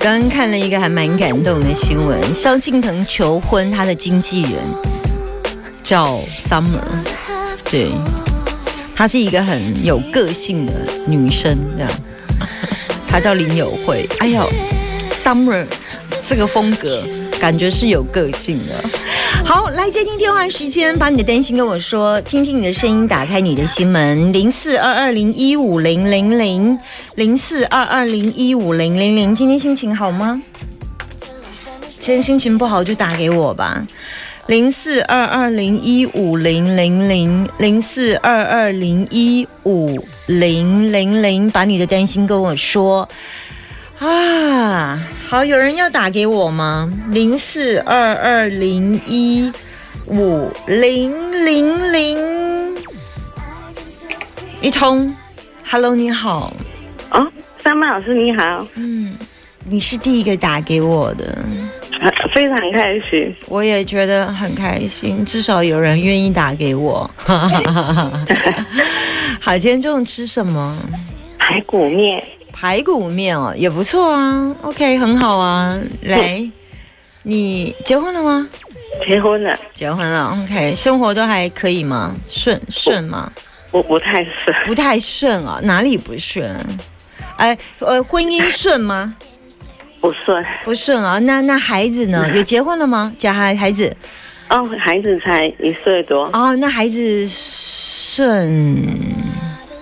刚刚看了一个还蛮感动的新闻，萧敬腾求婚，他的经纪人叫 Summer，对，她是一个很有个性的女生，这样，她叫林友慧，哎呦，Summer 这个风格感觉是有个性的。好，来接听电话时间，把你的担心跟我说，听听你的声音，打开你的心门，零四二二零一五零零零零四二二零一五零零零。今天心情好吗？今天心情不好就打给我吧，零四二二零一五零零零零四二二零一五零零零，把你的担心跟我说。啊，好，有人要打给我吗？零四二二零一五零零零，一通，Hello，你好，哦，三曼老师你好，嗯，你是第一个打给我的，非常开心，我也觉得很开心，至少有人愿意打给我。好，今天中午吃什么？排骨面。排骨面哦，也不错啊。OK，很好啊。来，你结婚了吗？结婚了，结婚了。OK，生活都还可以吗？顺顺吗？我不太顺，不太顺啊。哪里不顺？哎，呃，婚姻顺吗？不顺，不顺啊。那那孩子呢？有结婚了吗？家孩孩子？哦，孩子才一岁多。哦，那孩子顺。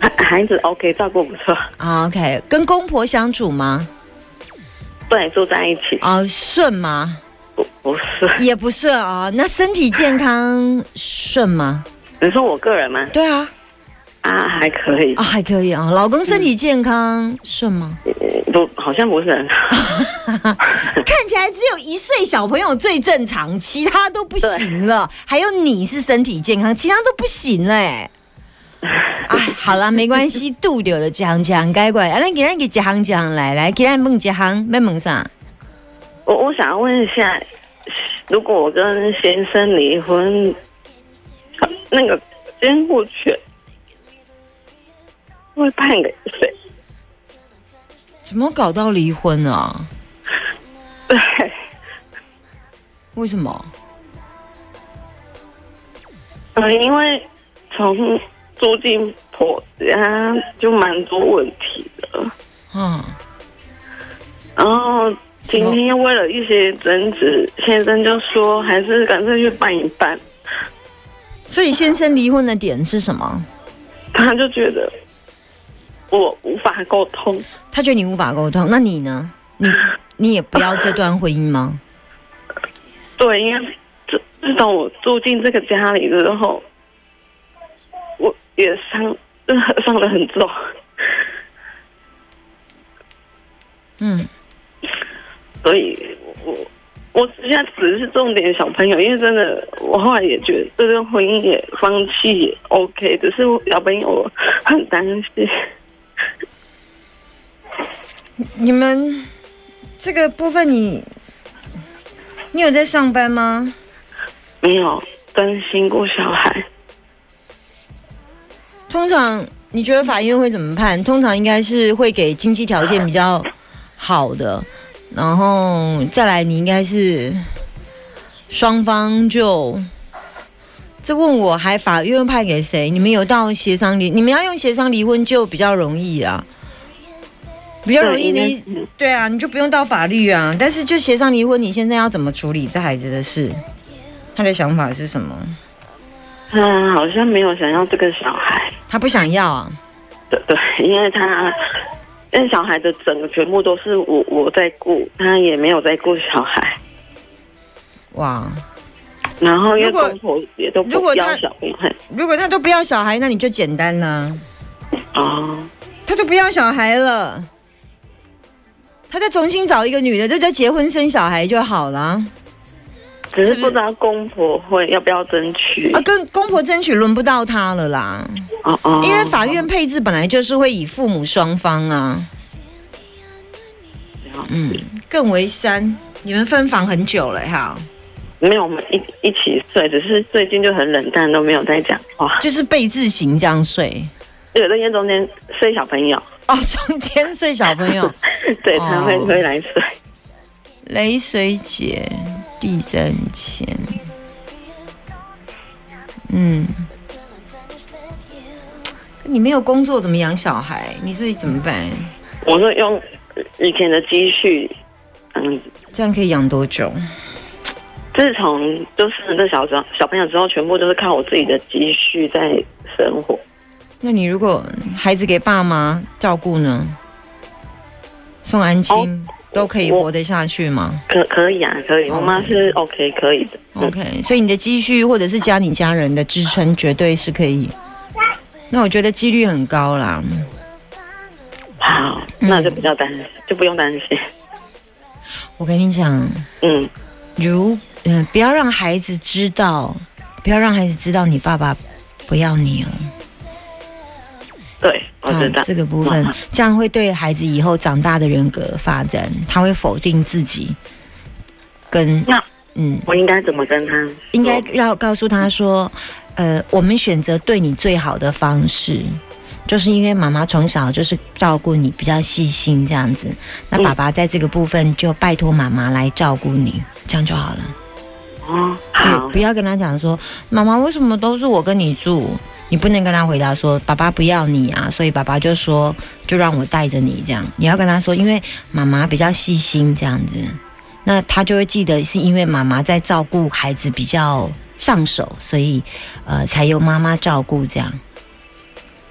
孩子 OK，照顾不错。OK，跟公婆相处吗？对，住在一起。哦，顺吗？不，不是，也不顺啊。那身体健康顺吗？你说我个人吗？对啊。啊，还可以。啊，还可以啊。老公身体健康顺吗？不，好像不是很好。看起来只有一岁小朋友最正常，其他都不行了。还有你是身体健康，其他都不行嘞。哎，好了，没关系，度掉了，讲讲该怪。啊，那给那个讲讲来来，给他问讲，没问啥？我我想问一下，如果我跟先生离婚，那个监护权会判给谁？怎么搞到离婚啊？对，为什么？嗯，因为从。住进婆家就蛮多问题的，嗯，然后今天为了一些争执，先生就说还是干脆去办一办。所以先生离婚的点是什么？他就觉得我无法沟通，他觉得你无法沟通，那你呢？你 你也不要这段婚姻吗？对，因为自自从我住进这个家里之后。我也伤，伤的很重。嗯，所以我我现在只是重点小朋友，因为真的，我后来也觉得这个婚姻也放弃也 OK，只是小朋友我很担心。你们这个部分，你你有在上班吗？没有，担心过小孩。通常你觉得法院会怎么判？通常应该是会给经济条件比较好的，然后再来你应该是双方就这问我还法院派给谁？你们有到协商离？你们要用协商离婚就比较容易啊，比较容易离。对啊，你就不用到法律啊。但是就协商离婚，你现在要怎么处理这孩子的事？他的想法是什么？他好像没有想要这个小孩，他不想要啊。对对，因为他，因为小孩的整个全部都是我我在顾，他也没有在顾小孩。哇！然后因为公婆也都不要小孩，如果他都不要小孩，那你就简单呐。哦。他都不要小孩了，他再重新找一个女的，就再结婚生小孩就好了。只是不知道公婆会要不要争取啊？跟公婆争取轮不到他了啦。哦哦，因为法院配置本来就是会以父母双方啊。嗯，更为三，你们分房很久了哈。没有，我们一一起睡，只是最近就很冷淡，都没有在讲话。就是被字形这样睡。有的间中间睡小朋友。哦，中间睡小朋友。对，他会会来睡。雷水姐。第三千，嗯，你没有工作怎么养小孩？你自己怎么办？我说用以前的积蓄，嗯，这样可以养多久？自从就是那小小小朋友之后，全部都是靠我自己的积蓄在生活。那你如果孩子给爸妈照顾呢？送安亲？都可以活得下去吗？可可以啊，可以。我妈是 OK，可以的。OK，所以你的积蓄或者是家里家人的支撑，绝对是可以。那我觉得几率很高啦。好，那就比较担心，就不用担心。我跟你讲，嗯，如嗯，不要让孩子知道，不要让孩子知道你爸爸不要你哦。对，我知道这个部分，这样会对孩子以后长大的人格发展，他会否定自己。跟那嗯，我应该怎么跟他？应该要告诉他说，呃，我们选择对你最好的方式，就是因为妈妈从小就是照顾你比较细心这样子，那爸爸在这个部分就拜托妈妈来照顾你，这样就好了。哦，好，不要跟他讲说，妈妈为什么都是我跟你住？你不能跟他回答说爸爸不要你啊，所以爸爸就说就让我带着你这样。你要跟他说，因为妈妈比较细心这样子，那他就会记得是因为妈妈在照顾孩子比较上手，所以呃才由妈妈照顾这样。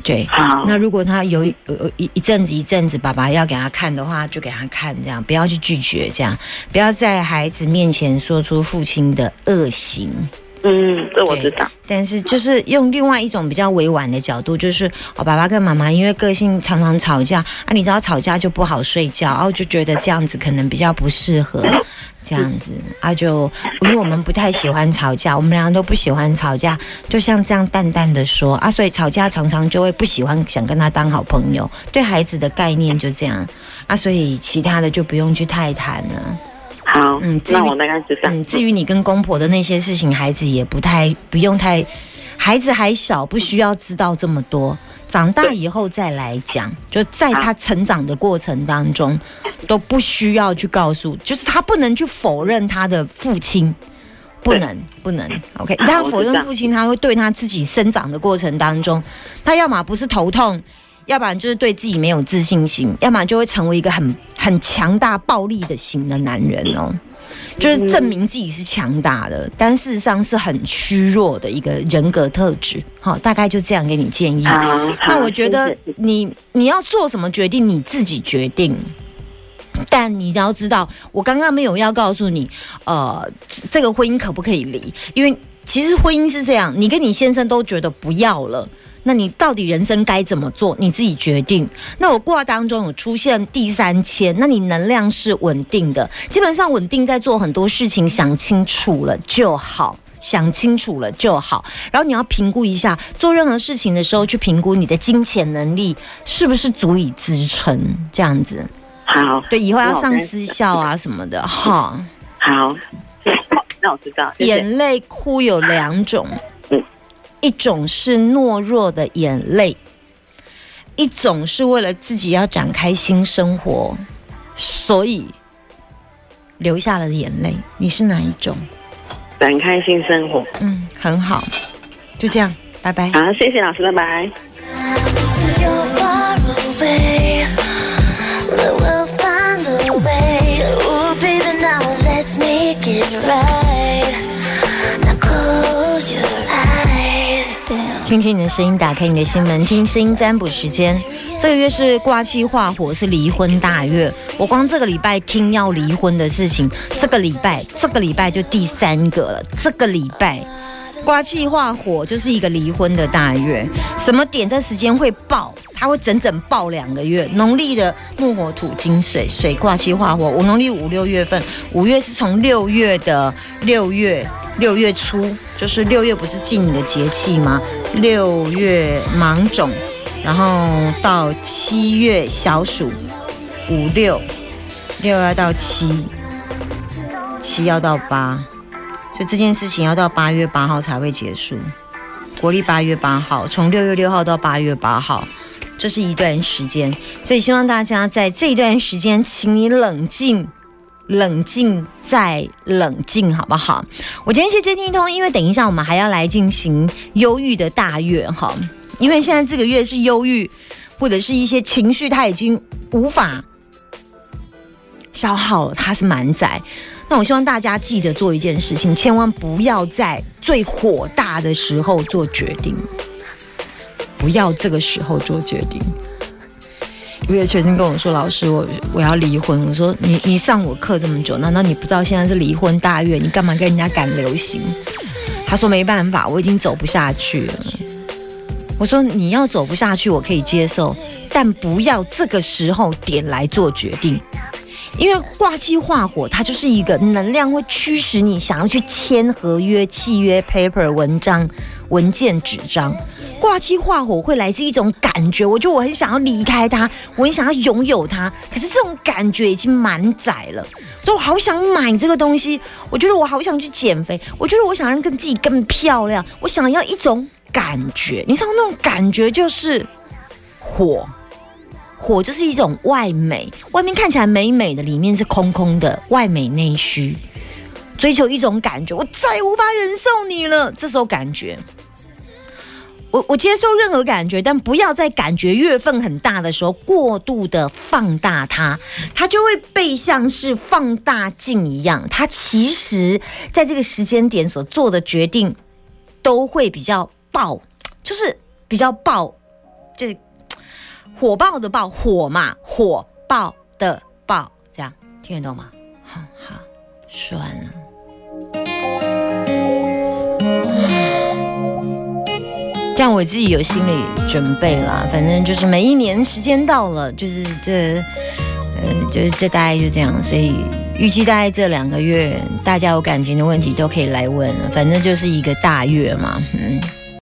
对，好。那如果他有有一一阵子一阵子爸爸要给他看的话，就给他看这样，不要去拒绝这样，不要在孩子面前说出父亲的恶行。嗯，这我知道。但是就是用另外一种比较委婉的角度，就是我爸爸跟妈妈因为个性常常吵架啊，你知道吵架就不好睡觉，然后就觉得这样子可能比较不适合 这样子啊，就因为我们不太喜欢吵架，我们两个都不喜欢吵架，就像这样淡淡的说啊，所以吵架常常就会不喜欢想跟他当好朋友，对孩子的概念就这样啊，所以其他的就不用去太谈了。好，嗯，那我大概知道。嗯，至于你跟公婆的那些事情，孩子也不太不用太，孩子还小，不需要知道这么多。长大以后再来讲，就在他成长的过程当中，都不需要去告诉，就是他不能去否认他的父亲，不能不能。OK，一旦否认父亲，他会对他自己生长的过程当中，他要么不是头痛。要不然就是对自己没有自信心，要不然就会成为一个很很强大、暴力的型的男人哦，就是证明自己是强大的，但事实上是很虚弱的一个人格特质。好，大概就这样给你建议。那我觉得你你要做什么决定，你自己决定。但你要知道，我刚刚没有要告诉你，呃，这个婚姻可不可以离？因为其实婚姻是这样，你跟你先生都觉得不要了。那你到底人生该怎么做？你自己决定。那我卦当中有出现第三千，那你能量是稳定的，基本上稳定在做很多事情，想清楚了就好，想清楚了就好。然后你要评估一下，做任何事情的时候去评估你的金钱能力是不是足以支撑这样子。好，对，以后要上私校啊什么的。好，好，那我知道。眼泪哭有两种。一种是懦弱的眼泪，一种是为了自己要展开新生活，所以流下了眼泪。你是哪一种？展开新生活。嗯，很好，就这样，拜拜。好，谢谢老师，拜拜。听听你的声音，打开你的心门，听声音占卜时间。这个月是挂气化火，是离婚大月。我光这个礼拜听要离婚的事情，这个礼拜这个礼拜就第三个了。这个礼拜刮气化火就是一个离婚的大月，什么点在时间会爆？它会整整爆两个月。农历的木火土金水水挂气化火，我农历五六月份，五月是从六月的六月六月初，就是六月不是进你的节气吗？六月芒种，然后到七月小暑，五六六要到七，七要到八。所以这件事情要到八月八号才会结束，国历八月八号，从六月六号到八月八号，这是一段时间。所以希望大家在这一段时间，请你冷静、冷静再冷静，好不好？我今天先接听一通，因为等一下我们还要来进行忧郁的大月哈，因为现在这个月是忧郁，或者是一些情绪，它已经无法消耗了，它是满载。那我希望大家记得做一件事情，千万不要在最火大的时候做决定，不要这个时候做决定。有个学生跟我说：“老师，我我要离婚。”我说：“你你上我课这么久，难道你不知道现在是离婚大月？你干嘛跟人家赶流行？”他说：“没办法，我已经走不下去了。”我说：“你要走不下去，我可以接受，但不要这个时候点来做决定。”因为挂机化火，它就是一个能量会驱使你想要去签合约、契约、paper 文章、文件、纸张。挂机化火会来自一种感觉，我觉得我很想要离开它，我很想要拥有它。可是这种感觉已经满载了，所以我好想买这个东西。我觉得我好想去减肥，我觉得我想让跟自己更漂亮。我想要一种感觉，你知道那种感觉就是火。火就是一种外美，外面看起来美美的，里面是空空的，外美内虚，追求一种感觉，我再也无法忍受你了。这时候感觉，我我接受任何感觉，但不要在感觉月份很大的时候过度的放大它，它就会被像是放大镜一样，它其实在这个时间点所做的决定都会比较爆，就是比较爆，就。火爆的爆火嘛，火爆的爆，这样听得懂吗？好好，算了，这样我自己有心理准备啦。反正就是每一年时间到了，就是这，呃，就是这大概就这样。所以预计大概这两个月，大家有感情的问题都可以来问。反正就是一个大月嘛，嗯。